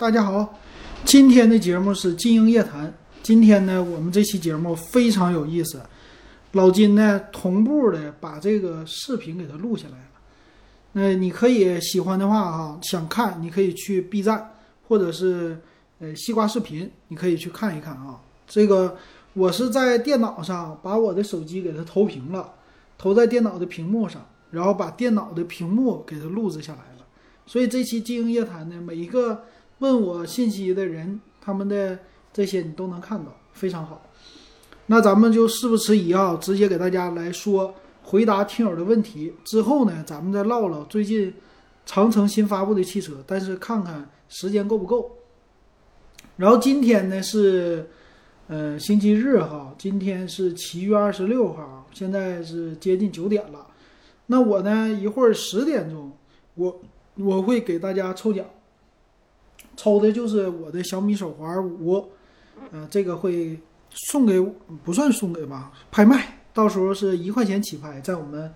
大家好，今天的节目是金鹰夜谈。今天呢，我们这期节目非常有意思，老金呢同步的把这个视频给它录下来了。那你可以喜欢的话哈，想看你可以去 B 站或者是呃西瓜视频，你可以去看一看啊。这个我是在电脑上把我的手机给它投屏了，投在电脑的屏幕上，然后把电脑的屏幕给它录制下来了。所以这期金鹰夜谈呢，每一个问我信息的人，他们的这些你都能看到，非常好。那咱们就事不迟疑啊，直接给大家来说回答听友的问题。之后呢，咱们再唠唠最近长城新发布的汽车，但是看看时间够不够。然后今天呢是呃星期日哈，今天是七月二十六号，现在是接近九点了。那我呢一会儿十点钟，我我会给大家抽奖。抽的就是我的小米手环五，呃，这个会送给不算送给吧，拍卖，到时候是一块钱起拍，在我们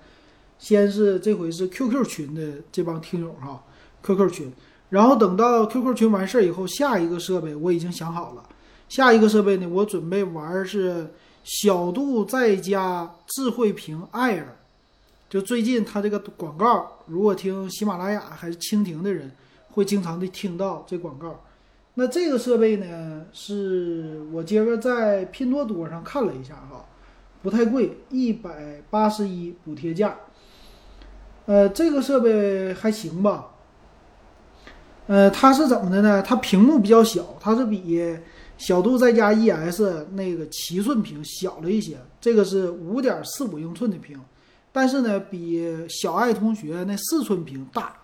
先是这回是 QQ 群的这帮听友哈，QQ 群，然后等到 QQ 群完事儿以后，下一个设备我已经想好了，下一个设备呢，我准备玩是小度再加智慧屏 Air，就最近它这个广告，如果听喜马拉雅还是蜻蜓的人。会经常的听到这广告，那这个设备呢，是我今个在拼多多上看了一下哈，不太贵，一百八十一补贴价。呃，这个设备还行吧。呃，它是怎么的呢？它屏幕比较小，它是比小度再加 ES 那个七寸屏小了一些，这个是五点四五英寸的屏，但是呢，比小爱同学那四寸屏大。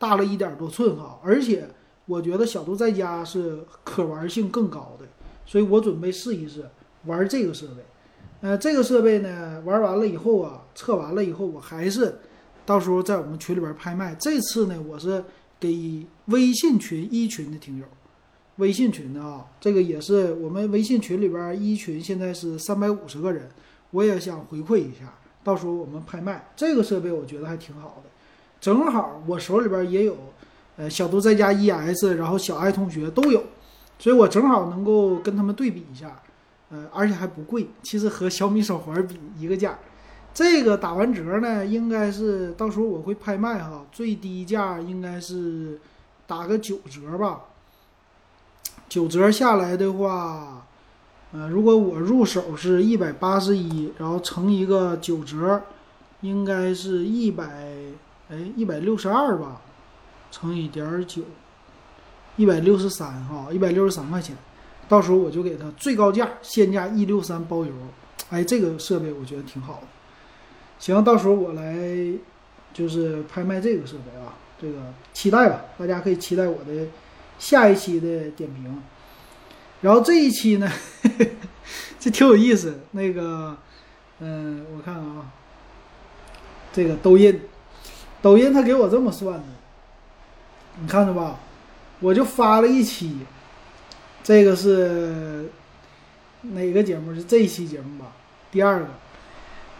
大了一点多寸哈，而且我觉得小度在家是可玩性更高的，所以我准备试一试玩这个设备。呃，这个设备呢，玩完了以后啊，测完了以后，我还是到时候在我们群里边拍卖。这次呢，我是给微信群一群的听友，微信群的啊，这个也是我们微信群里边一群现在是三百五十个人，我也想回馈一下，到时候我们拍卖这个设备，我觉得还挺好的。正好我手里边也有，呃，小度在家 ES，然后小爱同学都有，所以我正好能够跟他们对比一下，呃，而且还不贵，其实和小米手环比一个价。这个打完折呢，应该是到时候我会拍卖哈，最低价应该是打个九折吧。九折下来的话，呃，如果我入手是一百八十一，然后乘一个九折，应该是一百。哎，一百六十二吧，乘以点九，一百六十三哈，一百六十三块钱，到时候我就给他最高价，现价一六三包邮。哎，这个设备我觉得挺好的。行，到时候我来就是拍卖这个设备啊，这个期待吧，大家可以期待我的下一期的点评。然后这一期呢，这挺有意思。那个，嗯，我看看啊，这个抖音。抖音他给我这么算的，你看着吧，我就发了一期，这个是哪个节目？是这一期节目吧？第二个，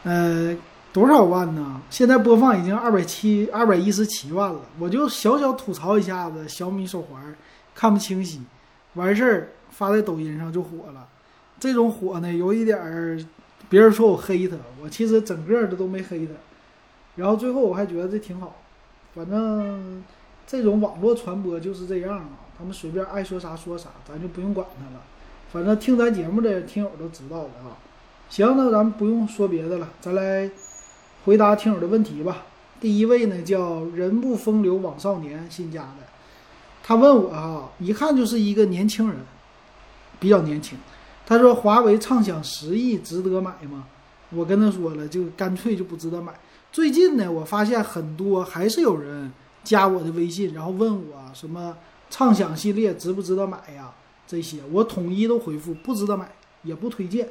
呃，多少万呢？现在播放已经二百七、二百一十七万了。我就小小吐槽一下子小米手环看不清晰，完事儿发在抖音上就火了。这种火呢，有一点儿，别人说我黑他，我其实整个的都没黑他。然后最后我还觉得这挺好，反正这种网络传播就是这样啊，他们随便爱说啥说啥，咱就不用管他了。反正听咱节目的听友都知道的啊。行，那咱们不用说别的了，咱来回答听友的问题吧。第一位呢叫人不风流枉少年新加的，他问我啊，一看就是一个年轻人，比较年轻。他说华为畅享十亿值得买吗？我跟他说了，就干脆就不值得买。最近呢，我发现很多还是有人加我的微信，然后问我什么畅享系列值不值得买呀？这些我统一都回复不值得买，也不推荐。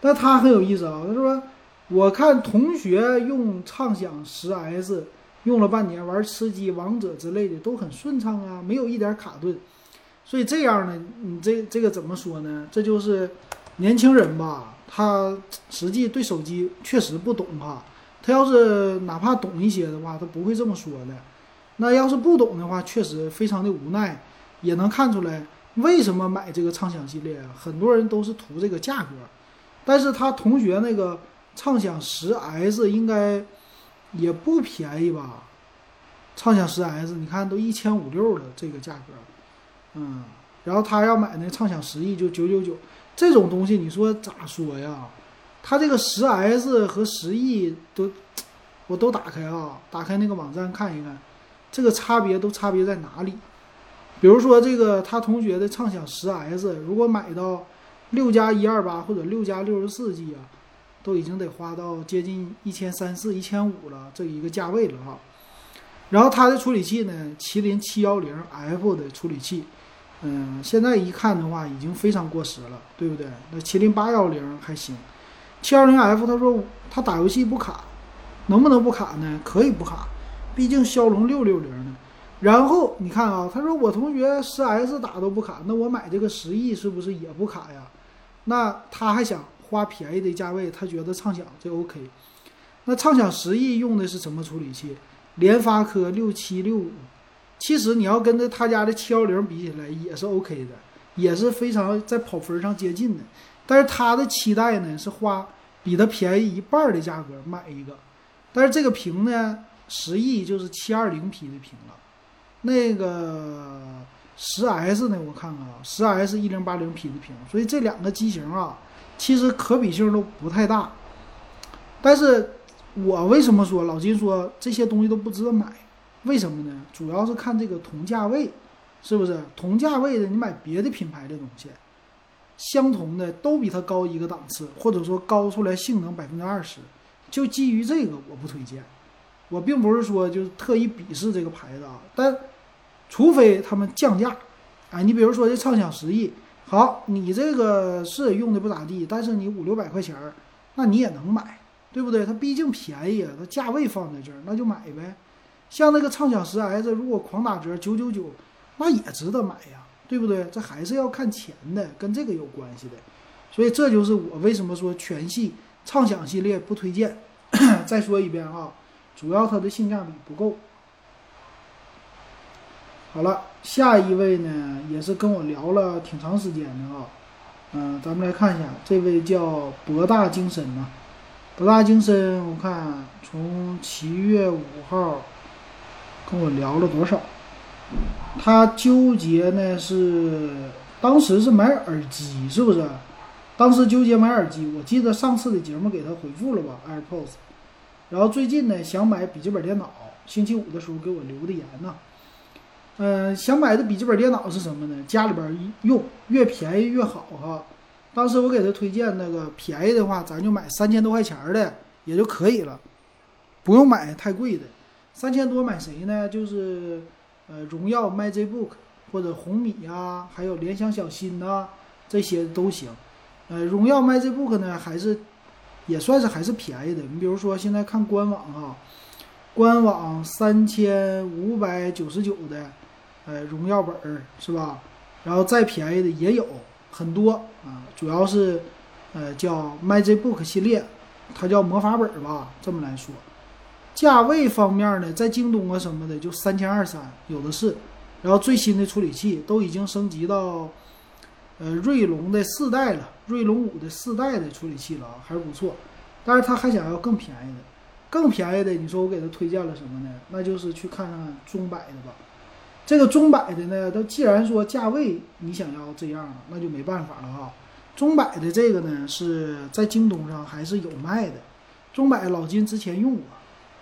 但他很有意思啊，他说我看同学用畅享十 S 用了半年，玩吃鸡、王者之类的都很顺畅啊，没有一点卡顿。所以这样呢，你这这个怎么说呢？这就是年轻人吧，他实际对手机确实不懂哈。他要是哪怕懂一些的话，他不会这么说的。那要是不懂的话，确实非常的无奈。也能看出来为什么买这个畅享系列，很多人都是图这个价格，但是他同学那个畅享十 S 应该也不便宜吧？畅享十 S 你看都一千五六了这个价格，嗯，然后他要买那畅享十 E 就九九九，这种东西你说咋说呀？他这个十 S 和十 E 都。我都打开啊，打开那个网站看一看，这个差别都差别在哪里？比如说这个他同学的畅享十 S，如果买到六加一二八或者六加六十四 G 啊，都已经得花到接近一千三四、一千五了这一个价位了哈。然后它的处理器呢，麒麟七幺零 F 的处理器，嗯，现在一看的话已经非常过时了，对不对？那麒麟八幺零还行，七幺零 F 他说他打游戏不卡。能不能不卡呢？可以不卡，毕竟骁龙六六零呢。然后你看啊，他说我同学十 S 打都不卡，那我买这个十 E 是不是也不卡呀？那他还想花便宜的价位，他觉得畅享这 OK。那畅享十 E 用的是什么处理器？联发科六七六五。其实你要跟着他家的七幺零比起来，也是 OK 的，也是非常在跑分上接近的。但是他的期待呢，是花比他便宜一半的价格买一个。但是这个屏呢，十 E 就是七二零 P 的屏了，那个十 S 呢，我看看啊，十 S 一零八零 P 的屏，所以这两个机型啊，其实可比性都不太大。但是我为什么说老金说这些东西都不值得买？为什么呢？主要是看这个同价位，是不是同价位的？你买别的品牌的东西，相同的都比它高一个档次，或者说高出来性能百分之二十。就基于这个，我不推荐。我并不是说就是特意鄙视这个牌子啊，但除非他们降价，哎，你比如说这畅享十亿，好，你这个是用的不咋地，但是你五六百块钱儿，那你也能买，对不对？它毕竟便宜啊，它价位放在这儿，那就买呗。像那个畅享十 S，如果狂打折九九九，那也值得买呀，对不对？这还是要看钱的，跟这个有关系的。所以这就是我为什么说全系。畅享系列不推荐。再说一遍啊，主要它的性价比不够。好了，下一位呢，也是跟我聊了挺长时间的啊。嗯，咱们来看一下，这位叫博大精深呐。博大精深，我看从七月五号跟我聊了多少？他纠结呢是当时是买耳机，是不是？当时纠结买耳机，我记得上次的节目给他回复了吧，AirPods。然后最近呢想买笔记本电脑，星期五的时候给我留的言呢。嗯，想买的笔记本电脑是什么呢？家里边用越便宜越好哈。当时我给他推荐那个便宜的话，咱就买三千多块钱的也就可以了，不用买太贵的。三千多买谁呢？就是呃荣耀 MagicBook 或者红米啊，还有联想小新呐，这些都行。呃，荣耀 MagicBook 呢，还是也算是还是便宜的。你比如说，现在看官网啊，官网三千五百九十九的，呃，荣耀本儿是吧？然后再便宜的也有很多啊，主要是呃叫 MagicBook 系列，它叫魔法本吧，这么来说。价位方面呢，在京东啊什么的就三千二三有的是，然后最新的处理器都已经升级到呃锐龙的四代了。锐龙五的四代的处理器了啊，还是不错，但是他还想要更便宜的，更便宜的，你说我给他推荐了什么呢？那就是去看看中百的吧。这个中百的呢，它既然说价位你想要这样了，那就没办法了哈。中百的这个呢是在京东上还是有卖的，中百老金之前用过，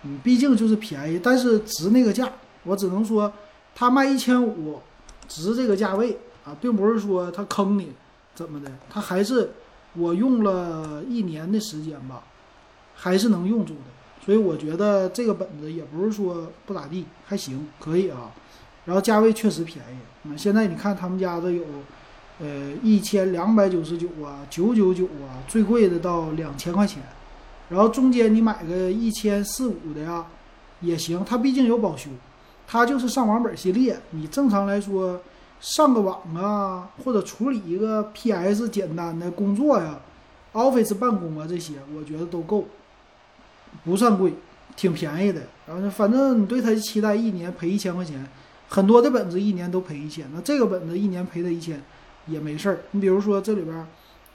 嗯，毕竟就是便宜，但是值那个价，我只能说他卖一千五，值这个价位啊，并不是说他坑你。怎么的？它还是我用了一年的时间吧，还是能用住的。所以我觉得这个本子也不是说不咋地，还行，可以啊。然后价位确实便宜啊。现在你看他们家的有，呃，一千两百九十九啊，九九九啊，最贵的到两千块钱。然后中间你买个一千四五的呀，也行。它毕竟有保修，它就是上网本系列。你正常来说。上个网啊，或者处理一个 PS 简单的工作呀，Office 办公啊，这些我觉得都够，不算贵，挺便宜的。然后反正你对它期待一年赔一千块钱，很多的本子一年都赔一千，那这个本子一年赔它一千也没事儿。你比如说这里边，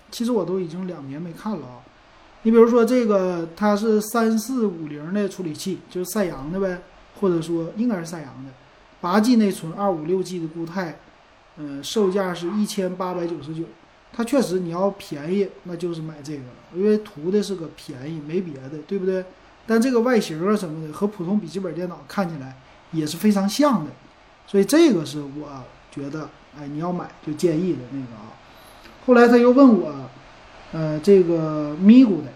其实我都已经两年没看了啊。你比如说这个，它是三四五零的处理器，就是赛扬的呗，或者说应该是赛扬的，八 G 内存，二五六 G 的固态，嗯，售价是一千八百九十九。它确实你要便宜，那就是买这个，因为图的是个便宜，没别的，对不对？但这个外形啊什么的和普通笔记本电脑看起来也是非常像的，所以这个是我觉得，哎，你要买就建议的那个啊。后来他又问我。呃，这个咪咕的，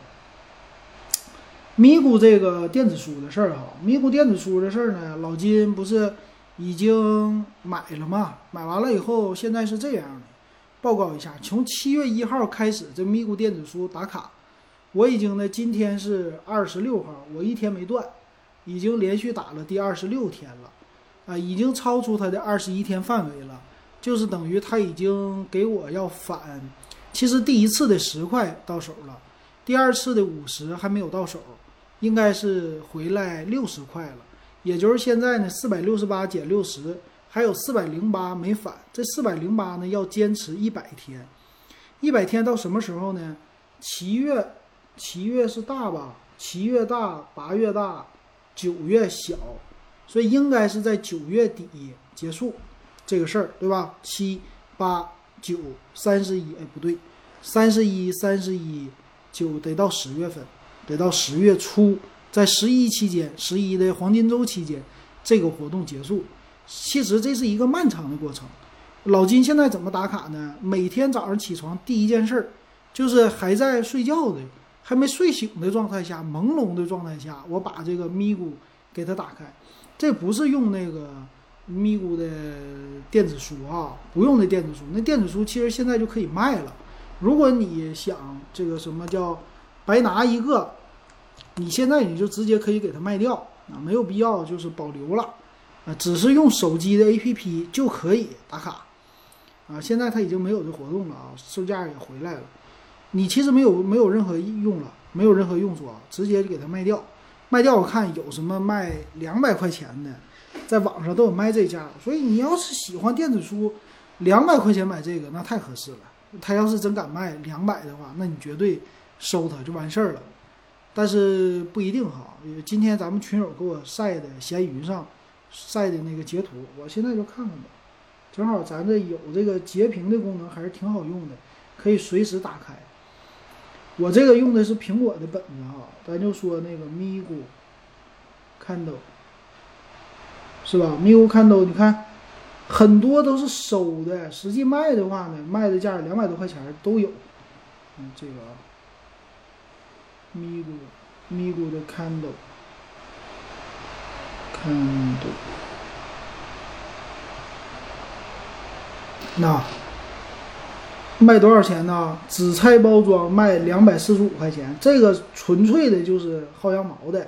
咪咕这个电子书的事儿哈，咪咕电子书的事儿呢，老金不是已经买了吗？买完了以后，现在是这样的，报告一下，从七月一号开始，这咪咕电子书打卡，我已经呢，今天是二十六号，我一天没断，已经连续打了第二十六天了，啊，已经超出它的二十一天范围了，就是等于他已经给我要返。其实第一次的十块到手了，第二次的五十还没有到手，应该是回来六十块了。也就是现在呢，四百六十八减六十，还有四百零八没返。这四百零八呢，要坚持一百天，一百天到什么时候呢？七月，七月是大吧？七月大，八月大，九月小，所以应该是在九月底结束这个事儿，对吧？七八。九三十一，哎，不对，三十一，三十一，九得到十月份，得到十月初，在十一期间，十一的黄金周期间，这个活动结束。其实这是一个漫长的过程。老金现在怎么打卡呢？每天早上起床第一件事儿，就是还在睡觉的，还没睡醒的状态下，朦胧的状态下，我把这个咪咕给它打开。这不是用那个。咪咕的电子书啊，不用那电子书，那电子书其实现在就可以卖了。如果你想这个什么叫白拿一个，你现在你就直接可以给它卖掉啊，没有必要就是保留了啊，只是用手机的 APP 就可以打卡啊。现在它已经没有这活动了啊，售价也回来了。你其实没有没有任何用了，没有任何用处啊，直接就给它卖掉。卖掉我看有什么卖两百块钱的。在网上都有卖这价，所以你要是喜欢电子书，两百块钱买这个那太合适了。他要是真敢卖两百的话，那你绝对收他就完事儿了。但是不一定哈，今天咱们群友给我晒的闲鱼上晒的那个截图，我现在就看看吧。正好咱这有这个截屏的功能，还是挺好用的，可以随时打开。我这个用的是苹果的本子哈，咱就说那个咪咕 Kindle。是吧？咪咕看都，你看，很多都是收的，实际卖的话呢，卖的价两百多块钱都有。嗯，这个啊，咪咕，咪咕的 Kindle，Kindle，那卖多少钱呢？紫菜包装卖两百四十五块钱，这个纯粹的就是薅羊毛的。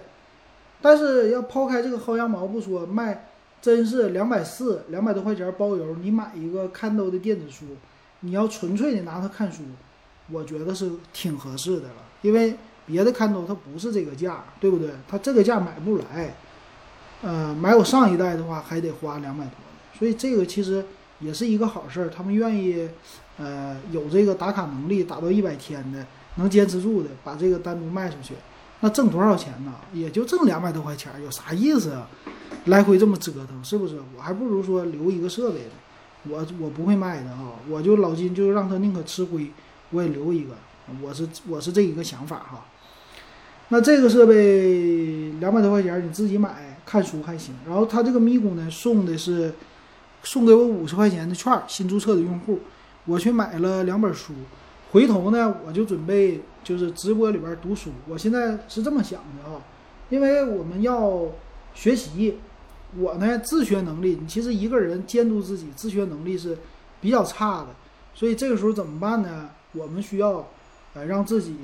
但是要抛开这个薅羊毛不说，卖真是两百四两百多块钱包邮，你买一个看都的电子书，你要纯粹的拿它看书，我觉得是挺合适的了。因为别的看都它不是这个价，对不对？它这个价买不来。呃，买我上一代的话还得花两百多，所以这个其实也是一个好事儿。他们愿意，呃，有这个打卡能力，打到一百天的，能坚持住的，把这个单独卖出去。那挣多少钱呢？也就挣两百多块钱，有啥意思啊？来回这么折腾，是不是？我还不如说留一个设备呢。我我不会卖的啊，我就老金就让他宁可吃亏，我也留一个。我是我是这一个想法哈。那这个设备两百多块钱，你自己买看书还行。然后他这个咪咕呢，送的是送给我五十块钱的券，新注册的用户，我去买了两本书。回头呢，我就准备就是直播里边读书。我现在是这么想的啊，因为我们要学习，我呢自学能力，你其实一个人监督自己自学能力是比较差的，所以这个时候怎么办呢？我们需要呃让自己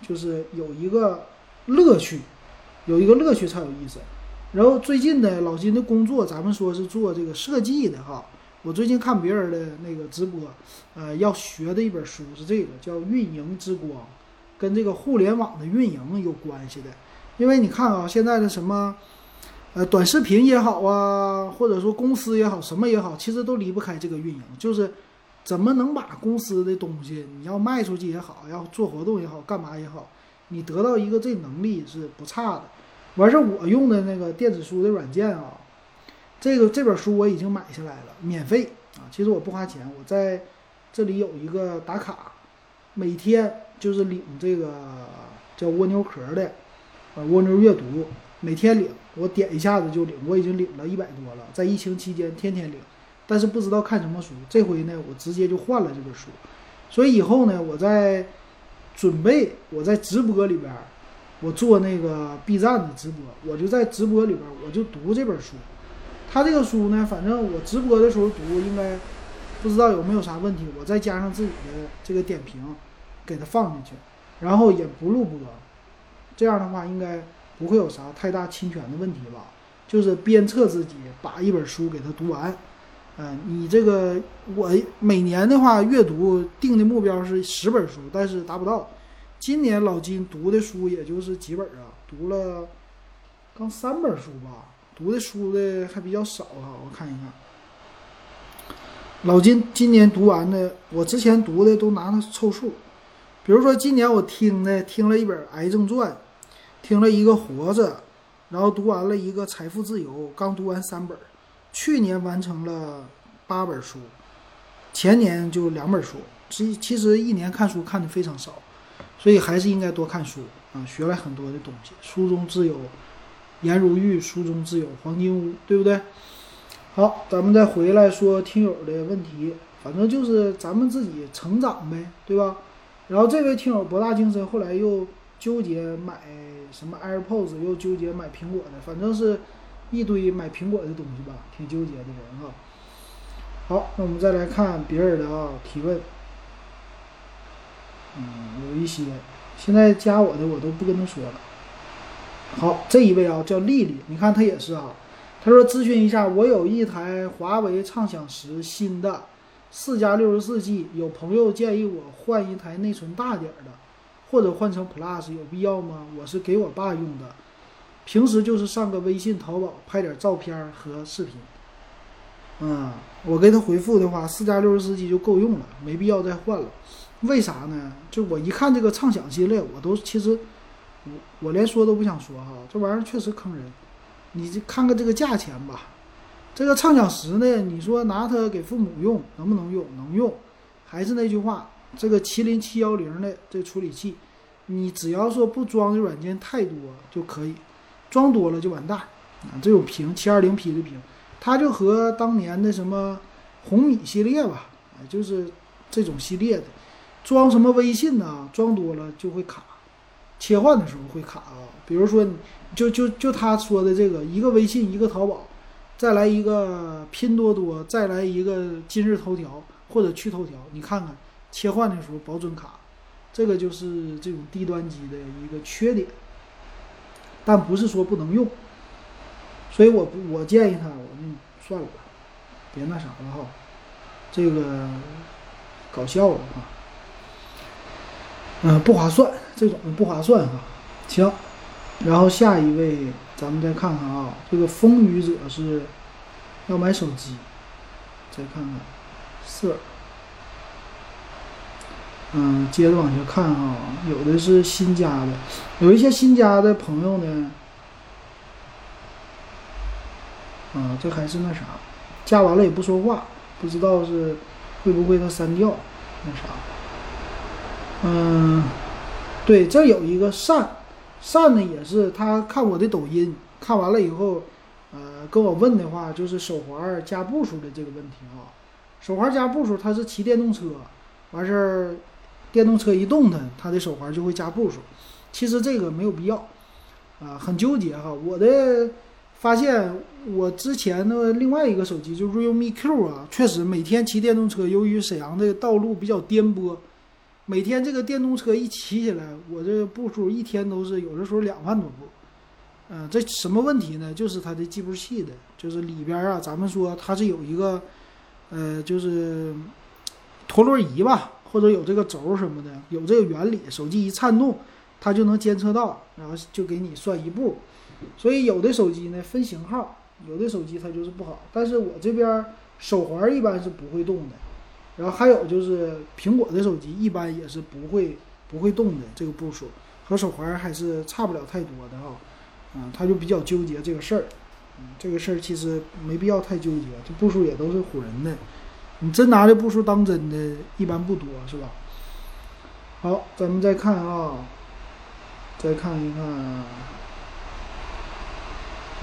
就是有一个乐趣，有一个乐趣才有意思。然后最近呢，老金的工作，咱们说是做这个设计的哈。我最近看别人的那个直播，呃，要学的一本书是这个，叫《运营之光》，跟这个互联网的运营有关系的。因为你看啊，现在的什么，呃，短视频也好啊，或者说公司也好，什么也好，其实都离不开这个运营，就是怎么能把公司的东西你要卖出去也好，要做活动也好，干嘛也好，你得到一个这能力是不差的。完事儿，我用的那个电子书的软件啊，这个这本书我已经买下来了，免费啊，其实我不花钱，我在这里有一个打卡，每天就是领这个叫蜗牛壳的，啊，蜗牛阅读，每天领。我点一下子就领，我已经领了一百多了，在疫情期间天天领，但是不知道看什么书。这回呢，我直接就换了这本书，所以以后呢，我在准备我在直播里边，我做那个 B 站的直播，我就在直播里边我就读这本书。他这个书呢，反正我直播的时候读，应该不知道有没有啥问题，我再加上自己的这个点评，给它放进去，然后也不录播，这样的话应该。不会有啥太大侵权的问题吧？就是鞭策自己把一本书给它读完。嗯，你这个我每年的话阅读定的目标是十本书，但是达不到。今年老金读的书也就是几本啊，读了刚三本书吧，读的书的还比较少啊。我看一看，老金今年读完的，我之前读的都拿它凑数。比如说今年我听的听了一本《癌症传》。听了一个活着，然后读完了一个财富自由，刚读完三本，去年完成了八本书，前年就两本书。其其实一年看书看的非常少，所以还是应该多看书啊，学了很多的东西。书中自有颜如玉，书中自有黄金屋，对不对？好，咱们再回来说听友的问题，反正就是咱们自己成长呗，对吧？然后这位听友博大精深，后来又。纠结买什么 AirPods，又纠结买苹果的，反正是一堆买苹果的东西吧，挺纠结的人哈。好，那我们再来看别人的啊提问。嗯，有一些现在加我的我都不跟他说了。好，这一位啊叫丽丽，你看她也是啊，她说咨询一下，我有一台华为畅享十新的四加六十四 G，有朋友建议我换一台内存大点的。或者换成 Plus 有必要吗？我是给我爸用的，平时就是上个微信、淘宝拍点照片和视频。嗯，我给他回复的话，四加六十四 G 就够用了，没必要再换了。为啥呢？就我一看这个畅享系列，我都其实我我连说都不想说哈，这玩意儿确实坑人。你这看看这个价钱吧，这个畅享十呢，你说拿它给父母用能不能用？能用。还是那句话。这个麒麟七幺零的这处理器，你只要说不装的软件太多就可以，装多了就完蛋啊！这种屏七二零 P 的屏，它就和当年的什么红米系列吧，就是这种系列的，装什么微信呢？装多了就会卡，切换的时候会卡啊。比如说，就就就他说的这个，一个微信，一个淘宝，再来一个拼多多，再来一个今日头条或者趣头条，你看看。切换的时候保准卡，这个就是这种低端机的一个缺点，但不是说不能用，所以我不我建议他，我就算了吧，别那啥了哈，这个搞笑了哈，嗯，不划算，这种不划算哈。行，然后下一位咱们再看看啊，这个风雨者是要买手机，再看看色。嗯，接着往下看哈，有的是新加的，有一些新加的朋友呢，啊，这还是那啥，加完了也不说话，不知道是会不会他删掉，那啥，嗯，对，这有一个善，善呢也是他看我的抖音，看完了以后，呃，跟我问的话就是手环加步数的这个问题啊，手环加步数，他是骑电动车，完事儿。电动车一动弹，他的手环就会加步数。其实这个没有必要，啊，很纠结哈。我的发现，我之前的另外一个手机就 Realme Q 啊，确实每天骑电动车，由于沈阳的道路比较颠簸，每天这个电动车一骑起来，我这步数一天都是有的时候两万多步。嗯，这什么问题呢？就是它的计步器的，就是里边啊，咱们说它是有一个，呃，就是陀螺仪吧。或者有这个轴什么的，有这个原理，手机一颤动，它就能监测到，然后就给你算一步。所以有的手机呢分型号，有的手机它就是不好。但是我这边手环一般是不会动的，然后还有就是苹果的手机一般也是不会不会动的，这个步数和手环还是差不了太多的啊。啊，他就比较纠结这个事儿，这个事儿其实没必要太纠结，这步数也都是唬人的，你真拿这步数当真的，一般不多，是吧？好，咱们再看啊，再看一看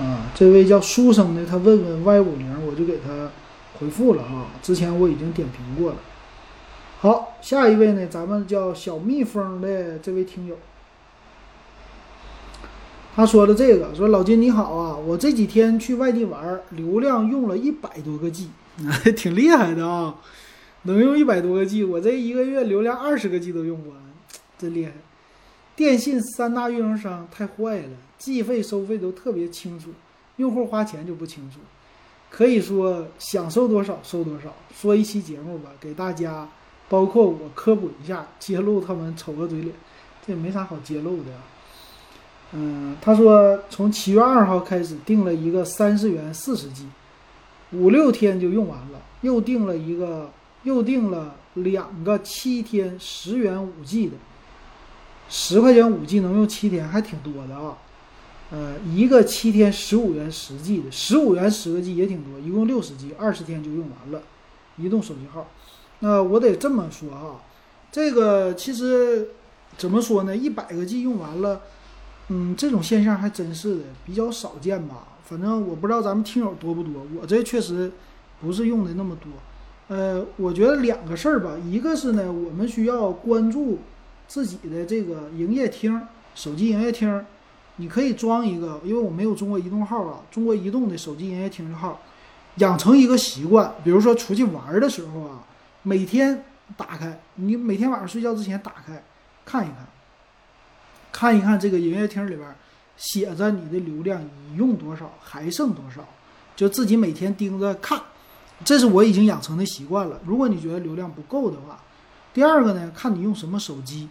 啊，这位叫书生的，他问问 Y 五零，我就给他回复了啊，之前我已经点评过了。好，下一位呢，咱们叫小蜜蜂的这位听友。他说的这个，说老金你好啊，我这几天去外地玩，流量用了一百多个 G，挺厉害的啊，能用一百多个 G，我这一个月流量二十个 G 都用不完，真厉害。电信三大运营商太坏了，计费收费都特别清楚，用户花钱就不清楚，可以说想收多少收多少。说一期节目吧，给大家，包括我科普一下，揭露他们丑恶嘴脸，这也没啥好揭露的。嗯，他说从七月二号开始订了一个三十元四十 G，五六天就用完了，又订了一个，又订了两个七天十元五 G 的，十块钱五 G 能用七天，还挺多的啊。呃，一个七天十五元十 G 的，十五元十个 G 也挺多，一共六十 G，二十天就用完了。移动手机号，那我得这么说啊，这个其实怎么说呢？一百个 G 用完了。嗯，这种现象还真是的，比较少见吧。反正我不知道咱们听友多不多，我这确实不是用的那么多。呃，我觉得两个事儿吧，一个是呢，我们需要关注自己的这个营业厅，手机营业厅，你可以装一个，因为我没有中国移动号啊，中国移动的手机营业厅的号，养成一个习惯，比如说出去玩的时候啊，每天打开，你每天晚上睡觉之前打开看一看。看一看这个营业厅里边写着你的流量已用多少，还剩多少，就自己每天盯着看。这是我已经养成的习惯了。如果你觉得流量不够的话，第二个呢，看你用什么手机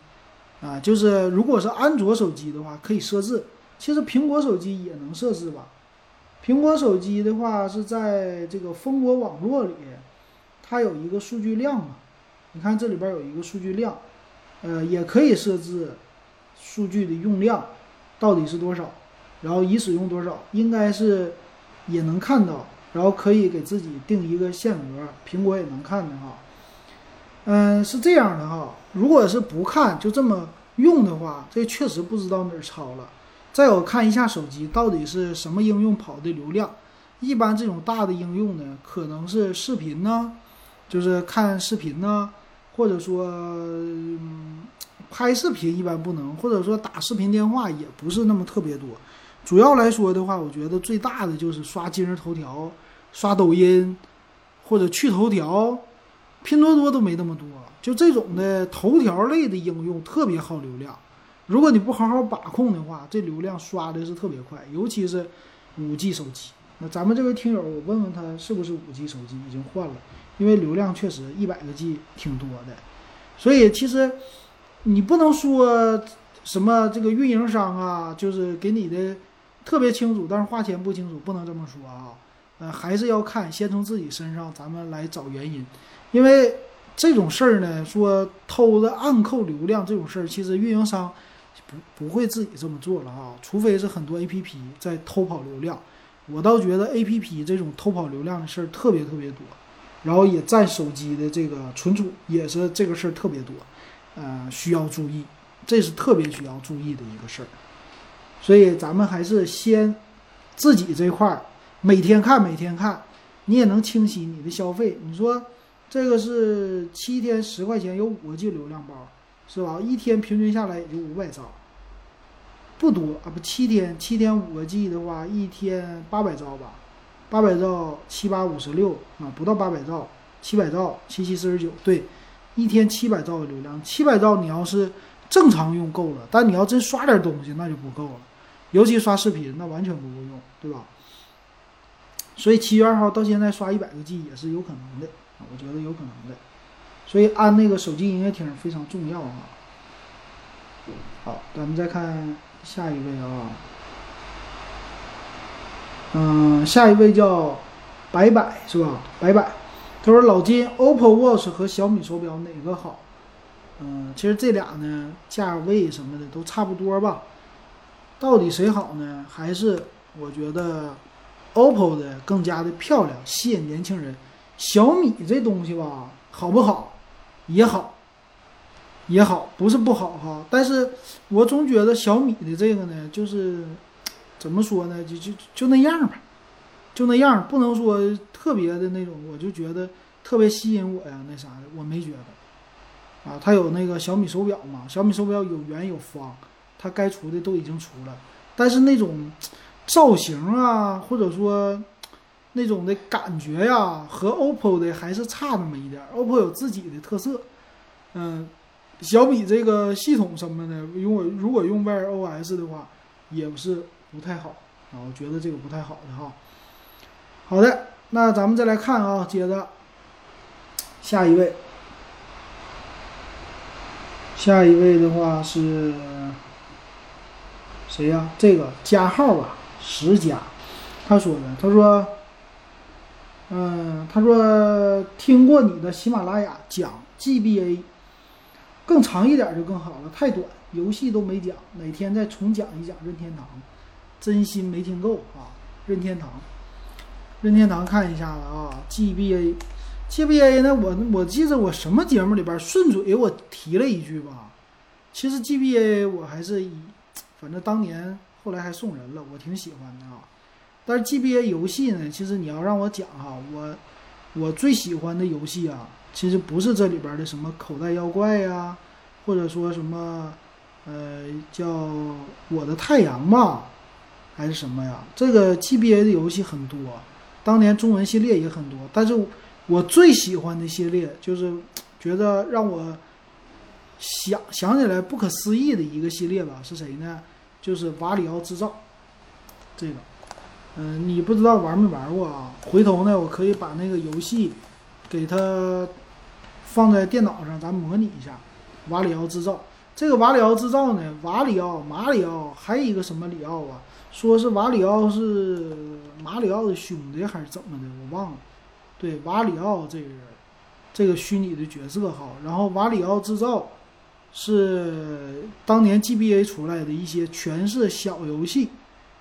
啊，就是如果是安卓手机的话，可以设置。其实苹果手机也能设置吧。苹果手机的话是在这个蜂窝网络里，它有一个数据量嘛。你看这里边有一个数据量，呃，也可以设置。数据的用量到底是多少？然后已使用多少？应该是也能看到，然后可以给自己定一个限额，苹果也能看的哈。嗯，是这样的哈。如果是不看就这么用的话，这确实不知道哪儿超了。再有看一下手机到底是什么应用跑的流量。一般这种大的应用呢，可能是视频呢，就是看视频呢，或者说。嗯拍视频一般不能，或者说打视频电话也不是那么特别多。主要来说的话，我觉得最大的就是刷今日头条、刷抖音，或者去头条、拼多多都没那么多。就这种的头条类的应用特别耗流量。如果你不好好把控的话，这流量刷的是特别快。尤其是五 G 手机。那咱们这位听友，我问问他是不是五 G 手机已经换了？因为流量确实一百个 G 挺多的。所以其实。你不能说什么这个运营商啊，就是给你的特别清楚，但是花钱不清楚，不能这么说啊。呃，还是要看，先从自己身上咱们来找原因。因为这种事儿呢，说偷的暗扣流量这种事儿，其实运营商不不会自己这么做了啊，除非是很多 A P P 在偷跑流量。我倒觉得 A P P 这种偷跑流量的事儿特别特别多，然后也占手机的这个存储，也是这个事儿特别多。呃，需要注意，这是特别需要注意的一个事儿，所以咱们还是先自己这块儿每天看，每天看，你也能清晰你的消费。你说这个是七天十块钱有五个 G 流量包，是吧？一天平均下来也就五百兆，不多啊，不七天七天五个 G 的话，一天八百兆吧，八百兆七八五十六啊，不到八百兆，七百兆七七四十九，对。一天七百兆的流量，七百兆你要是正常用够了，但你要真刷点东西那就不够了，尤其刷视频那完全不够用，对吧？所以七月二号到现在刷一百个 G 也是有可能的，我觉得有可能的。所以安那个手机营业厅非常重要啊。好，咱们再看下一位啊，嗯，下一位叫白百是吧？白百，他说老金，OPPO Watch 和小米手表哪个好？嗯，其实这俩呢，价位什么的都差不多吧。到底谁好呢？还是我觉得 OPPO 的更加的漂亮，吸引年轻人。小米这东西吧，好不好？也好，也好，不是不好哈。但是我总觉得小米的这个呢，就是怎么说呢？就就就那样吧，就那样，不能说特别的那种。我就觉得特别吸引我呀，那啥的，我没觉得。啊，它有那个小米手表嘛？小米手表有圆有方，它该出的都已经出了。但是那种造型啊，或者说。那种的感觉呀，和 OPPO 的还是差那么一点。OPPO 有自己的特色，嗯，小米这个系统什么的，如果如果用 Wear OS 的话，也不是不太好啊。我觉得这个不太好的哈。好的，那咱们再来看啊，接着下一位，下一位的话是谁呀？这个加号吧，十加，他说的，他说。嗯，他说听过你的喜马拉雅讲 GBA，更长一点就更好了，太短游戏都没讲，哪天再重讲一讲任天堂，真心没听够啊！任天堂，任天堂看一下子啊，GBA，GBA 呢？我我记得我什么节目里边顺嘴我提了一句吧，其实 GBA 我还是以，反正当年后来还送人了，我挺喜欢的啊。但是 GBA 游戏呢，其实你要让我讲哈，我我最喜欢的游戏啊，其实不是这里边的什么口袋妖怪呀，或者说什么呃叫我的太阳吧，还是什么呀？这个 GBA 的游戏很多，当年中文系列也很多，但是我最喜欢的系列就是觉得让我想想起来不可思议的一个系列吧，是谁呢？就是瓦里奥制造这个。嗯，你不知道玩没玩过啊？回头呢，我可以把那个游戏给它放在电脑上，咱模拟一下。瓦里奥制造这个瓦里奥制造呢，瓦里奥、马里奥，还有一个什么里奥啊？说是瓦里奥是马里奥的兄弟还是怎么的？我忘了。对，瓦里奥这个人，这个虚拟的角色哈。然后瓦里奥制造是当年 GBA 出来的一些全是小游戏。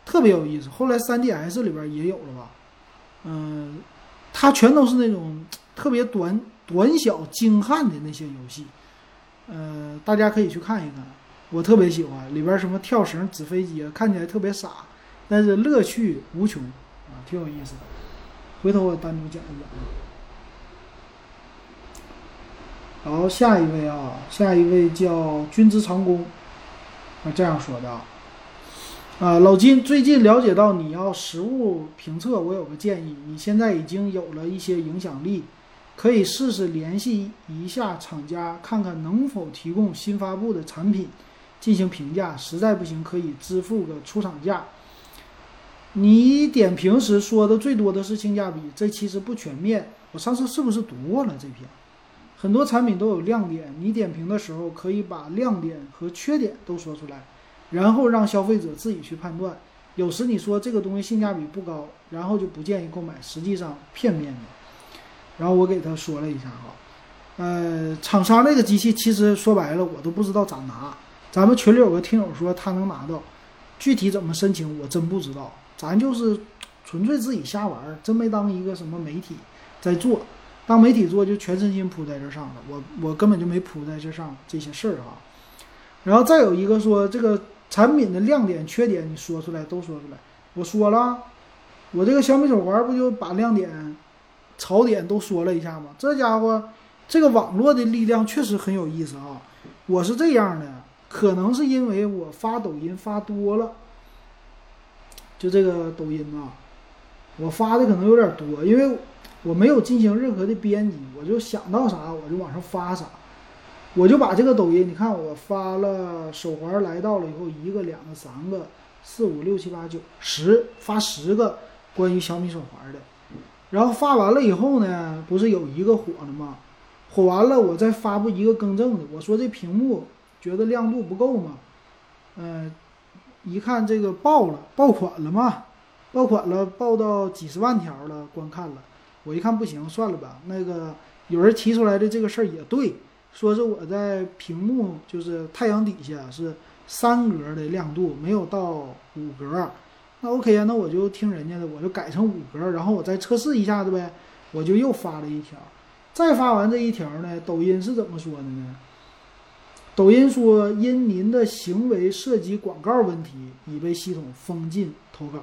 特别有意思，后来 3DS 里边也有了吧？嗯，它全都是那种特别短短小精悍的那些游戏，呃，大家可以去看一看，我特别喜欢里边什么跳绳、纸飞机，看起来特别傻，但是乐趣无穷啊，挺有意思的。回头我单独讲一讲。好，下一位啊，下一位叫君之长弓，啊，这样说的啊。啊，老金，最近了解到你要实物评测，我有个建议。你现在已经有了一些影响力，可以试试联系一下厂家，看看能否提供新发布的产品进行评价。实在不行，可以支付个出厂价。你点评时说的最多的是性价比，这其实不全面。我上次是不是读过了这篇？很多产品都有亮点，你点评的时候可以把亮点和缺点都说出来。然后让消费者自己去判断，有时你说这个东西性价比不高，然后就不建议购买，实际上片面的。然后我给他说了一下哈，呃，厂商这个机器其实说白了我都不知道咋拿。咱们群里有个听友说他能拿到，具体怎么申请我真不知道。咱就是纯粹自己瞎玩，真没当一个什么媒体在做。当媒体做就全身心扑在这上了，我我根本就没扑在这上这些事儿哈。然后再有一个说这个。产品的亮点、缺点，你说出来都说出来。我说了，我这个小米手环不就把亮点、槽点都说了一下嘛？这家伙，这个网络的力量确实很有意思啊！我是这样的，可能是因为我发抖音发多了，就这个抖音啊，我发的可能有点多，因为我没有进行任何的编辑，我就想到啥我就往上发啥。我就把这个抖音，你看我发了手环来到了以后，一个、两个、三个、四五六七八九十，发十个关于小米手环的。然后发完了以后呢，不是有一个火了吗？火完了，我再发布一个更正的。我说这屏幕觉得亮度不够嘛，嗯，一看这个爆了，爆款了嘛，爆款了，爆到几十万条了观看了。我一看不行，算了吧。那个有人提出来的这个事儿也对，说是我在屏幕就是太阳底下是三格的亮度，没有到五格。那 OK 啊，那我就听人家的，我就改成五格，然后我再测试一下子呗。我就又发了一条，再发完这一条呢，抖音是怎么说的呢？抖音说因您的行为涉及广告问题，已被系统封禁投稿。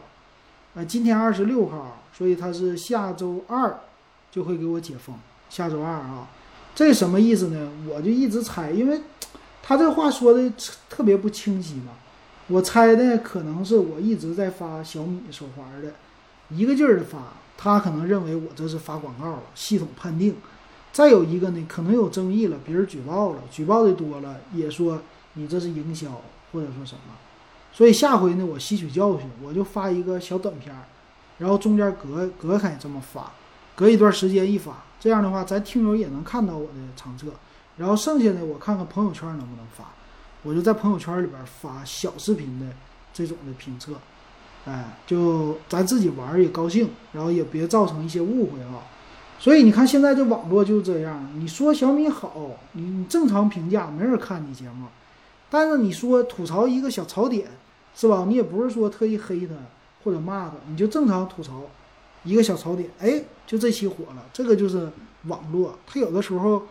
呃，今天二十六号，所以他是下周二就会给我解封。下周二啊，这什么意思呢？我就一直猜，因为他这话说的特别不清晰嘛。我猜的可能是我一直在发小米手环的，一个劲儿的发，他可能认为我这是发广告了，系统判定。再有一个呢，可能有争议了，别人举报了，举报的多了，也说你这是营销或者说什么。所以下回呢，我吸取教训，我就发一个小短片儿，然后中间隔隔开这么发，隔一段时间一发，这样的话咱听友也能看到我的长测。然后剩下的我看看朋友圈能不能发。我就在朋友圈里边发小视频的这种的评测，哎，就咱自己玩也高兴，然后也别造成一些误会啊。所以你看现在这网络就这样，你说小米好，你正常评价没人看你节目，但是你说吐槽一个小槽点，是吧？你也不是说特意黑他或者骂他，你就正常吐槽一个小槽点，哎，就这期火了。这个就是网络，它有的时候。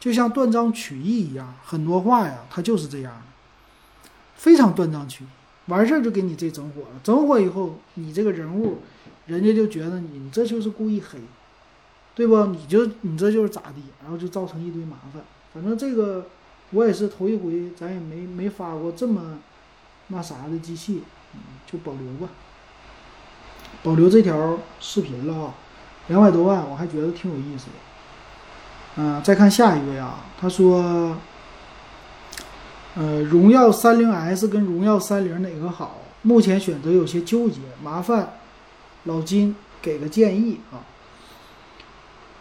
就像断章取义一样，很多话呀，它就是这样的，非常断章取义。完事儿就给你这整火了，整火以后，你这个人物，人家就觉得你你这就是故意黑，对不？你就你这就是咋地，然后就造成一堆麻烦。反正这个我也是头一回，咱也没没发过这么那啥的机器，就保留吧，保留这条视频了啊，两百多万，我还觉得挺有意思的。嗯，再看下一位啊，他说，呃，荣耀三零 S 跟荣耀三零哪个好？目前选择有些纠结，麻烦老金给个建议啊。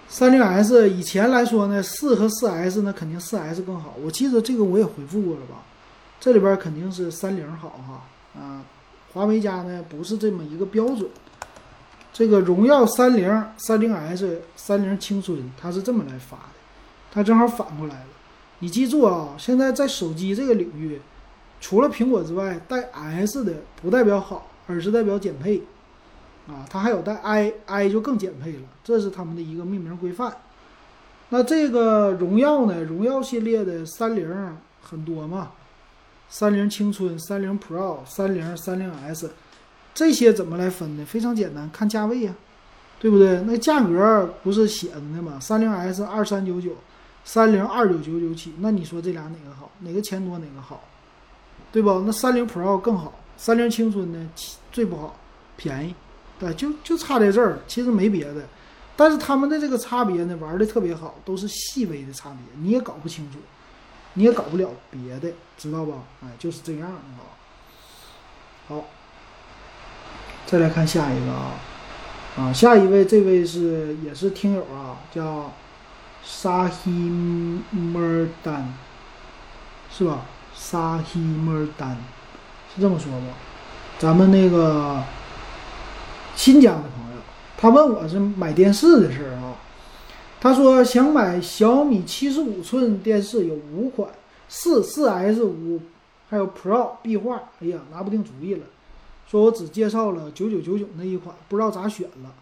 三零 S 以前来说呢，四和四 S 那肯定四 S 更好，我记得这个我也回复过了吧？这里边肯定是三零好哈啊，华为家呢不是这么一个标准。这个荣耀三零三零 S 三零青春，它是这么来发的，它正好反过来了。你记住啊，现在在手机这个领域，除了苹果之外，带 S 的不代表好，而是代表减配啊。它还有带 I，I 就更减配了，这是他们的一个命名规范。那这个荣耀呢，荣耀系列的三零很多嘛，三零青春、三零 Pro、三零三零 S。这些怎么来分呢？非常简单，看价位呀，对不对？那价格不是写着呢吗？三零 S 二三九九，三零二九九九起。那你说这俩哪个好？哪个钱多哪个好？对不？那三零 Pro 更好，三零青春呢最不好，便宜。对，就就差在这儿，其实没别的。但是他们的这个差别呢，玩的特别好，都是细微的差别，你也搞不清楚，你也搞不了别的，知道吧？哎，就是这样啊。好。再来看下一个啊，啊，下一位这位是也是听友啊，叫沙希莫丹，是吧？沙希莫丹是这么说不？咱们那个新疆的朋友，他问我是买电视的事儿啊。他说想买小米七十五寸电视，有五款，四四 S 五，还有 Pro 壁画。哎呀，拿不定主意了。说我只介绍了九九九九那一款，不知道咋选了。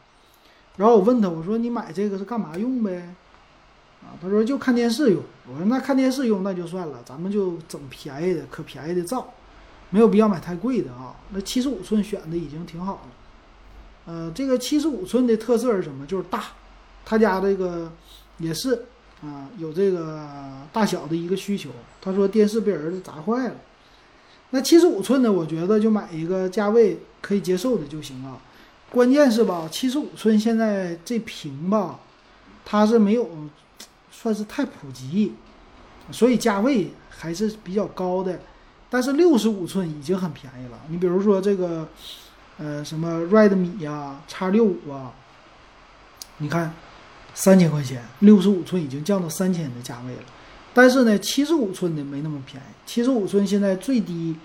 然后我问他，我说你买这个是干嘛用呗？啊，他说就看电视用。我说那看电视用那就算了，咱们就整便宜的，可便宜的造，没有必要买太贵的啊。那七十五寸选的已经挺好了。呃，这个七十五寸的特色是什么？就是大，他家这个也是啊，有这个大小的一个需求。他说电视被儿子砸坏了。那七十五寸的，我觉得就买一个价位可以接受的就行了。关键是吧，七十五寸现在这屏吧，它是没有算是太普及，所以价位还是比较高的。但是六十五寸已经很便宜了。你比如说这个，呃，什么 Redmi 呀、叉六五啊，你看三千块钱，六十五寸已经降到三千的价位了。但是呢，七十五寸的没那么便宜。七十五寸现在最低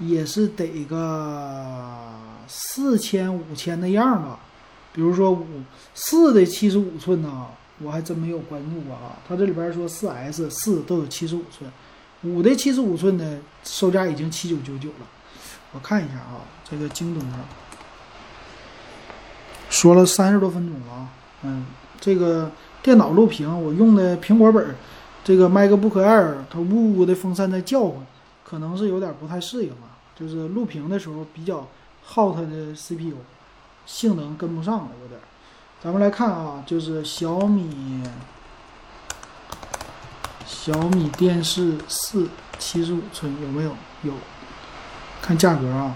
也是得个四千、五千那样吧。比如说五四的七十五寸呢，我还真没有关注过啊。它这里边说四 S 四都有七十五寸，五的七十五寸的售价已经七九九九了。我看一下啊，这个京东上说了三十多分钟了啊。嗯，这个电脑录屏，我用的苹果本，这个 MacBook Air，它呜呜的风扇在叫唤，可能是有点不太适应啊。就是录屏的时候比较耗它的 CPU。性能跟不上了，有点。咱们来看啊，就是小米小米电视四七十五寸有没有？有。看价格啊，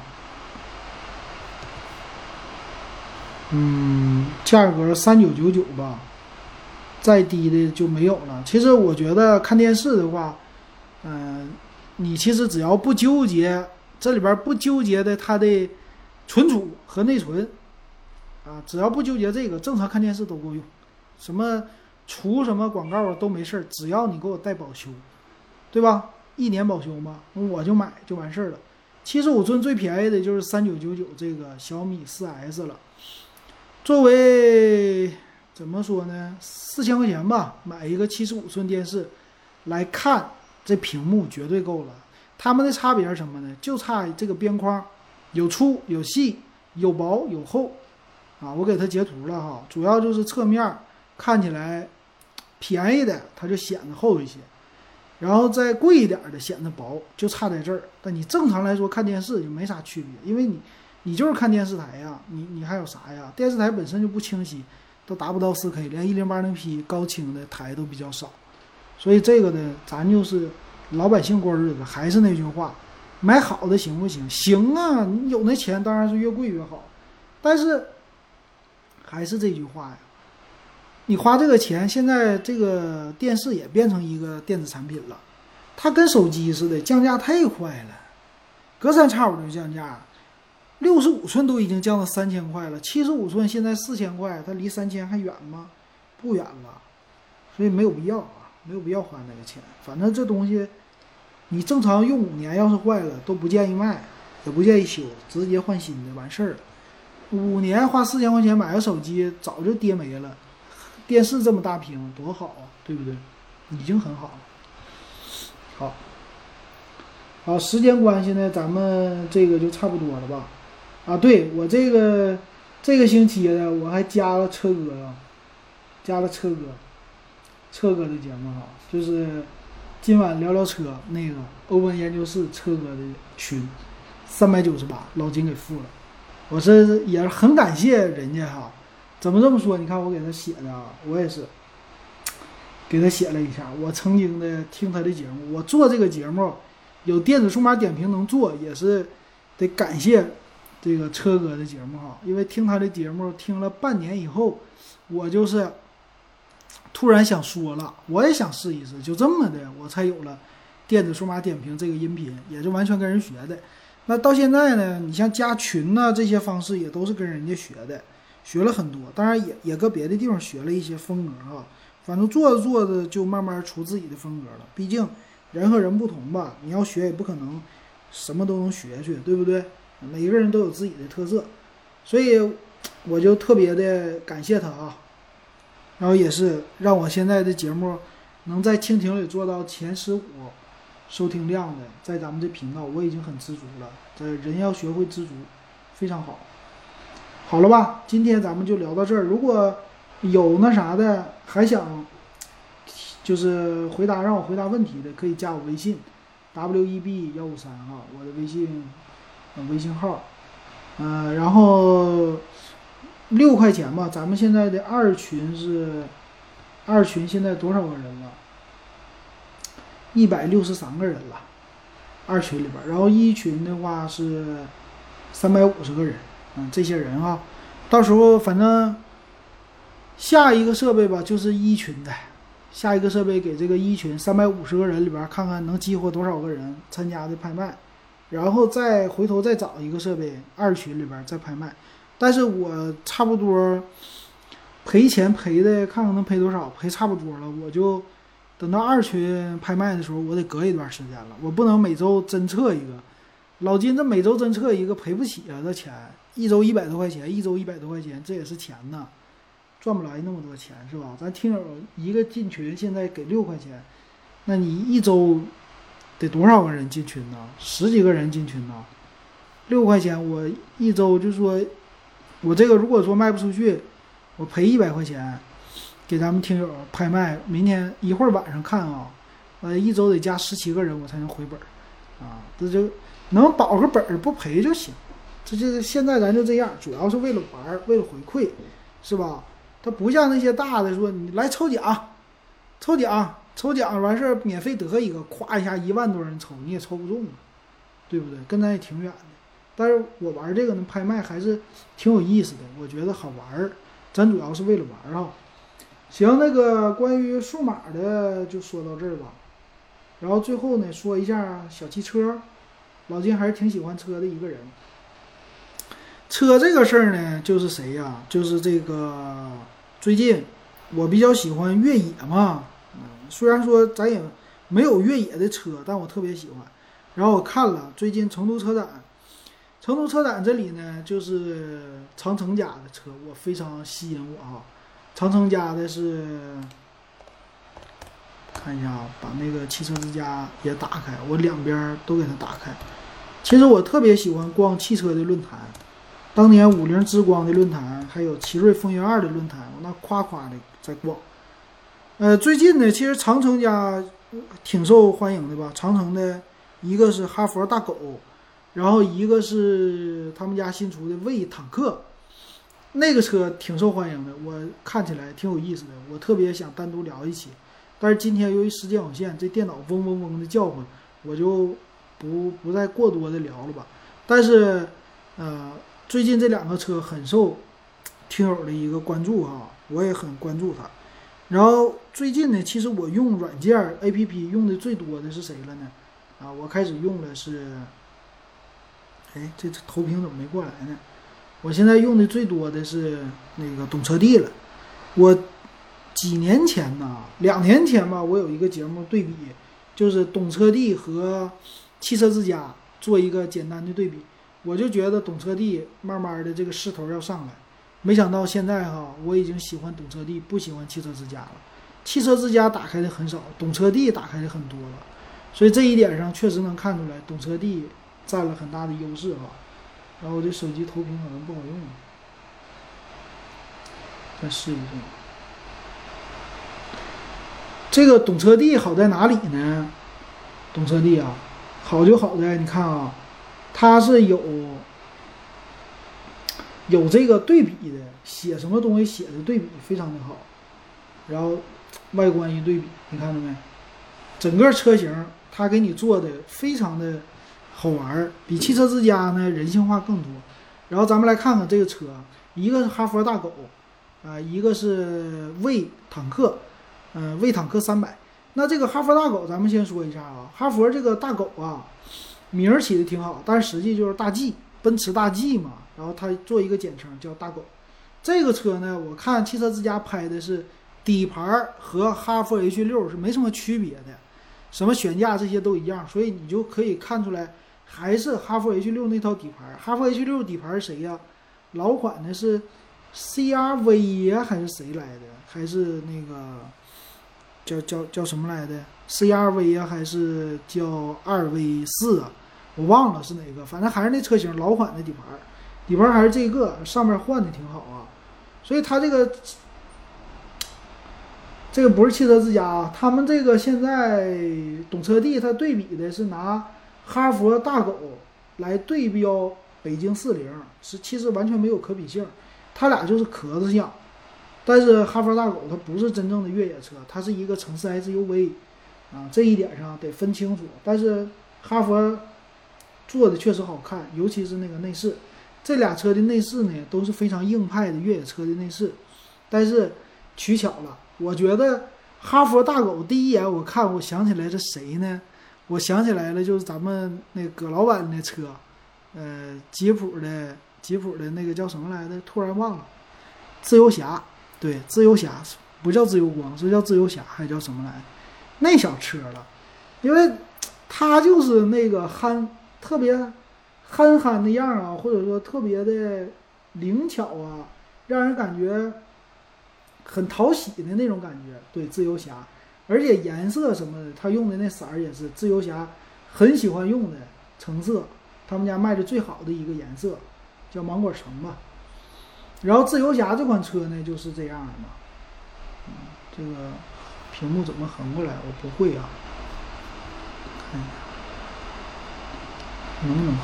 嗯，价格三九九九吧，再低的就没有了。其实我觉得看电视的话，嗯，你其实只要不纠结这里边不纠结的它的存储和内存。啊，只要不纠结这个，正常看电视都够用，什么除什么广告都没事儿，只要你给我带保修，对吧？一年保修嘛，我就买就完事儿了。七十五寸最便宜的就是三九九九这个小米四 S 了，作为怎么说呢？四千块钱吧，买一个七十五寸电视来看，这屏幕绝对够了。它们的差别是什么呢？就差这个边框，有粗有细，有薄有厚。啊，我给它截图了哈，主要就是侧面看起来便宜的，它就显得厚一些，然后再贵一点的显得薄，就差在这儿。但你正常来说看电视就没啥区别，因为你你就是看电视台呀，你你还有啥呀？电视台本身就不清晰，都达不到 4K，连 1080P 高清的台都比较少，所以这个呢，咱就是老百姓过日子，还是那句话，买好的行不行？行啊，你有那钱当然是越贵越好，但是。还是这句话呀，你花这个钱，现在这个电视也变成一个电子产品了，它跟手机似的，降价太快了，隔三差五就降价，六十五寸都已经降到三千块了，七十五寸现在四千块，它离三千还远吗？不远了，所以没有必要啊，没有必要花那个钱。反正这东西，你正常用五年，要是坏了都不建议卖，也不建议修，直接换新的完事儿了。五年花四千块钱买个手机，早就跌没了。电视这么大屏，多好啊，对不对？已经很好了。好，好，时间关系呢，咱们这个就差不多了吧？啊，对我这个这个星期呢，我还加了车哥啊，加了车哥，车哥的节目哈，就是今晚聊聊车那个欧文研究室车哥的群，三百九十八，老金给付了。我是也是很感谢人家哈，怎么这么说？你看我给他写的啊，我也是给他写了一下。我曾经的听他的节目，我做这个节目有电子数码点评能做，也是得感谢这个车哥的节目哈。因为听他的节目听了半年以后，我就是突然想说了，我也想试一试，就这么的，我才有了电子数码点评这个音频，也就完全跟人学的。那到现在呢？你像加群呐，这些方式也都是跟人家学的，学了很多。当然也也搁别的地方学了一些风格啊。反正做着做着就慢慢出自己的风格了。毕竟人和人不同吧，你要学也不可能什么都能学去，对不对？每个人都有自己的特色，所以我就特别的感谢他啊。然后也是让我现在的节目能在蜻蜓里做到前十五。收听量的，在咱们这频道我已经很知足了。这人要学会知足，非常好。好了吧，今天咱们就聊到这儿。如果有那啥的，还想就是回答让我回答问题的，可以加我微信 w e b 幺五三哈，我的微信微信号。嗯，然后六块钱吧。咱们现在的二群是二群，现在多少个人了？一百六十三个人了，二群里边，然后一群的话是三百五十个人，嗯，这些人哈，到时候反正下一个设备吧，就是一群的，下一个设备给这个一群三百五十个人里边看看能激活多少个人参加的拍卖，然后再回头再找一个设备二群里边再拍卖，但是我差不多赔钱赔的看看能赔多少，赔差不多了，我就。等到二群拍卖的时候，我得隔一段时间了，我不能每周侦测一个，老金这每周侦测一个赔不起啊，这钱一周一百多块钱，一周一百多块钱，这也是钱呐，赚不来那么多钱是吧？咱听友一个进群现在给六块钱，那你一周得多少个人进群呢？十几个人进群呢？六块钱我一周就说，我这个如果说卖不出去，我赔一百块钱给咱们听友拍卖，明天一会儿晚上看啊，呃，一周得加十七个人我才能回本儿啊，这就。能保个本儿不赔就行，这就是现在咱就这样，主要是为了玩儿，为了回馈，是吧？它不像那些大的说你来抽奖，抽奖抽奖完事儿免费得一个，咵一下一万多人抽你也抽不中啊，对不对？跟咱也挺远的。但是我玩这个呢，拍卖还是挺有意思的，我觉得好玩儿。咱主要是为了玩儿啊。行，那个关于数码的就说到这儿吧。然后最后呢，说一下小汽车。老金还是挺喜欢车的一个人。车这个事儿呢，就是谁呀？就是这个最近我比较喜欢越野嘛。虽然说咱也没有越野的车，但我特别喜欢。然后我看了最近成都车展，成都车展这里呢，就是长城家的车，我非常吸引我啊。长城家的是。看一下啊，把那个汽车之家也打开，我两边都给它打开。其实我特别喜欢逛汽车的论坛，当年五菱之光的论坛，还有奇瑞风云二的论坛，我那夸夸的在逛。呃，最近呢，其实长城家挺受欢迎的吧？长城的一个是哈佛大狗，然后一个是他们家新出的魏坦克，那个车挺受欢迎的，我看起来挺有意思的，我特别想单独聊一期。但是今天由于时间有限，这电脑嗡嗡嗡的叫唤，我就不不再过多的聊了吧。但是，呃，最近这两个车很受听友的一个关注哈，我也很关注它。然后最近呢，其实我用软件 APP 用的最多的是谁了呢？啊，我开始用的是，哎，这投屏怎么没过来呢？我现在用的最多的是那个懂车帝了，我。几年前呢，两年前吧，我有一个节目对比，就是懂车帝和汽车之家做一个简单的对比，我就觉得懂车帝慢慢的这个势头要上来，没想到现在哈，我已经喜欢懂车帝，不喜欢汽车之家了。汽车之家打开的很少，懂车帝打开的很多了，所以这一点上确实能看出来，懂车帝占了很大的优势哈。然后我这手机投屏可能不好用，再试一试。这个懂车帝好在哪里呢？懂车帝啊，好就好在你看啊，它是有有这个对比的，写什么东西写的对比非常的好，然后外观一对比，你看到没？整个车型它给你做的非常的好玩，比汽车之家呢人性化更多。然后咱们来看看这个车，一个是哈佛大狗，啊，一个是魏坦克。嗯，魏坦克三百，那这个哈佛大狗，咱们先说一下啊。哈佛这个大狗啊，名儿起的挺好，但是实际就是大 G，奔驰大 G 嘛。然后它做一个简称叫大狗。这个车呢，我看汽车之家拍的是底盘和哈弗 H 六是没什么区别的，什么悬架这些都一样，所以你就可以看出来还是哈弗 H 六那套底盘。哈弗 H 六底盘谁呀？老款的是 CRV 呀，还是谁来的？还是那个？叫叫叫什么来的？CRV 啊，还是叫二 V 四啊？我忘了是哪个，反正还是那车型老款的底盘，底盘还是这个，上面换的挺好啊。所以它这个这个不是汽车之家啊，他们这个现在懂车帝它对比的是拿哈佛大狗来对标北京四零，是其实完全没有可比性，它俩就是壳子像。但是哈佛大狗它不是真正的越野车，它是一个城市 SUV，啊，这一点上得分清楚。但是哈佛做的确实好看，尤其是那个内饰，这俩车的内饰呢都是非常硬派的越野车的内饰。但是取巧了，我觉得哈佛大狗第一眼我看，我想起来是谁呢？我想起来了，就是咱们那葛老板的车，呃，吉普的吉普的那个叫什么来着？突然忘了，自由侠。对，自由侠不叫自由光，是叫自由侠，还叫什么来？那小车了，因为它就是那个憨，特别憨憨的样啊，或者说特别的灵巧啊，让人感觉很讨喜的那种感觉。对，自由侠，而且颜色什么的，他用的那色儿也是自由侠很喜欢用的橙色，他们家卖的最好的一个颜色，叫芒果橙吧。然后自由侠这款车呢就是这样的嘛，嗯，这个屏幕怎么横过来？我不会啊，看一下，能不能？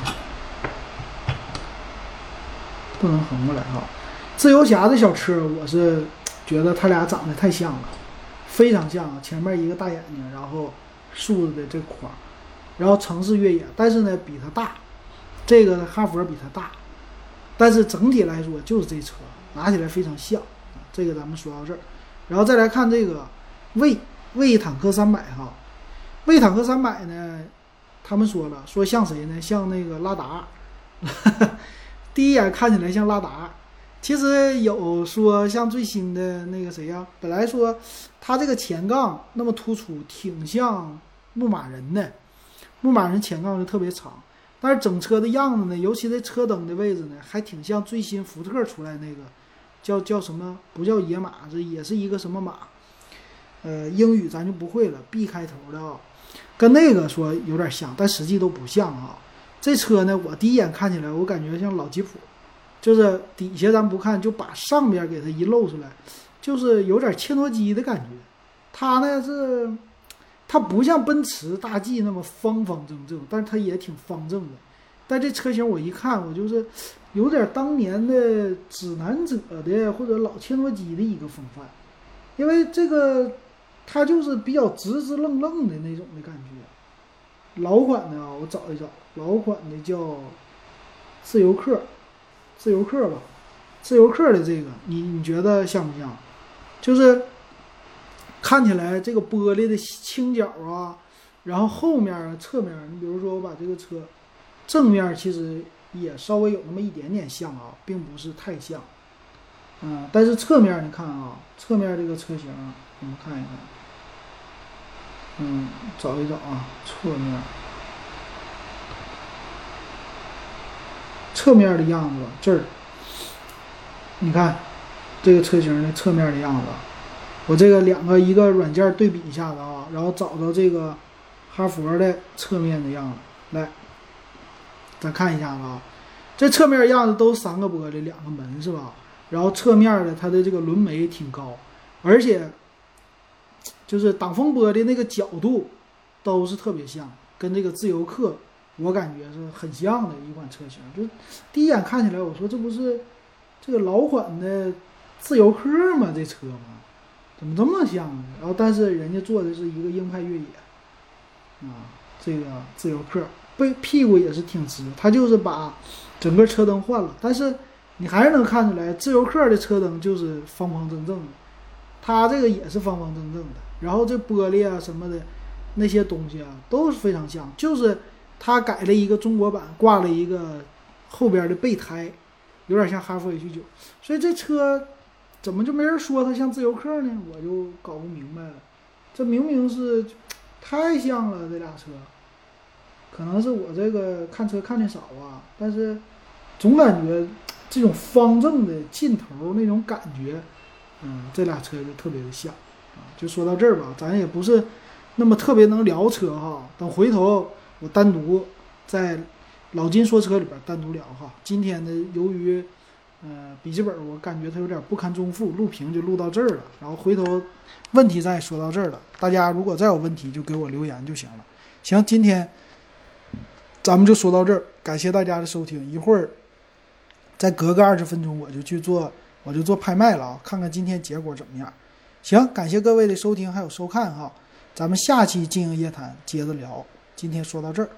不能横过来哈。自由侠的小车，我是觉得他俩长得太像了，非常像啊。前面一个大眼睛，然后竖着的这框，然后城市越野，但是呢比它大，这个哈佛比它大，但是整体来说就是这车拿起来非常像。这个咱们说到这儿，然后再来看这个魏魏坦克三百哈，魏坦克三百呢，他们说了说像谁呢？像那个拉达。第一眼看起来像拉达，其实有说像最新的那个谁呀？本来说它这个前杠那么突出，挺像牧马人的，牧马人前杠就特别长。但是整车的样子呢，尤其这车灯的位置呢，还挺像最新福特出来那个叫叫什么？不叫野马，这也是一个什么马？呃，英语咱就不会了，B 开头的啊，跟那个说有点像，但实际都不像啊。这车呢，我第一眼看起来，我感觉像老吉普，就是底下咱不看，就把上边给它一露出来，就是有点切诺基的感觉。它呢是，它不像奔驰大 G 那么方方正正，但是它也挺方正的。但这车型我一看，我就是有点当年的指南者的或者老切诺基的一个风范，因为这个它就是比较直直愣愣的那种的感觉。老款的啊，我找一找，老款的叫自由客，自由客吧，自由客的这个，你你觉得像不像？就是看起来这个玻璃的倾角啊，然后后面啊、侧面，你比如说我把这个车正面其实也稍微有那么一点点像啊，并不是太像，嗯，但是侧面你看啊，侧面这个车型，我们看一看。嗯，找一找啊，侧面，侧面的样子这儿，你看这个车型的侧面的样子，我这个两个一个软件对比一下子啊，然后找到这个哈佛的侧面的样子，来，咱看一下子啊，这侧面样子都三个玻璃，两个门是吧？然后侧面的它的这个轮眉挺高，而且。就是挡风玻璃那个角度，都是特别像，跟这个自由客，我感觉是很像的一款车型。就第一眼看起来，我说这不是这个老款的自由客吗？这车吗？怎么这么像呢？然后，但是人家做的是一个硬派越野，啊，这个自由客背屁股也是挺直，他就是把整个车灯换了，但是你还是能看出来，自由客的车灯就是方方正正的，它这个也是方方正正的。然后这玻璃啊什么的，那些东西啊都是非常像，就是它改了一个中国版，挂了一个后边的备胎，有点像哈弗 H 九，所以这车怎么就没人说它像自由客呢？我就搞不明白了，这明明是太像了，这俩车，可能是我这个看车看的少啊，但是总感觉这种方正的劲头那种感觉，嗯，这俩车就特别的像。就说到这儿吧，咱也不是那么特别能聊车哈。等回头我单独在老金说车里边单独聊哈。今天呢，由于呃笔记本我感觉它有点不堪重负，录屏就录到这儿了。然后回头问题再说到这儿了，大家如果再有问题就给我留言就行了。行，今天咱们就说到这儿，感谢大家的收听。一会儿再隔个二十分钟我就去做，我就做拍卖了啊，看看今天结果怎么样。行，感谢各位的收听还有收看哈，咱们下期经营夜谈接着聊，今天说到这儿。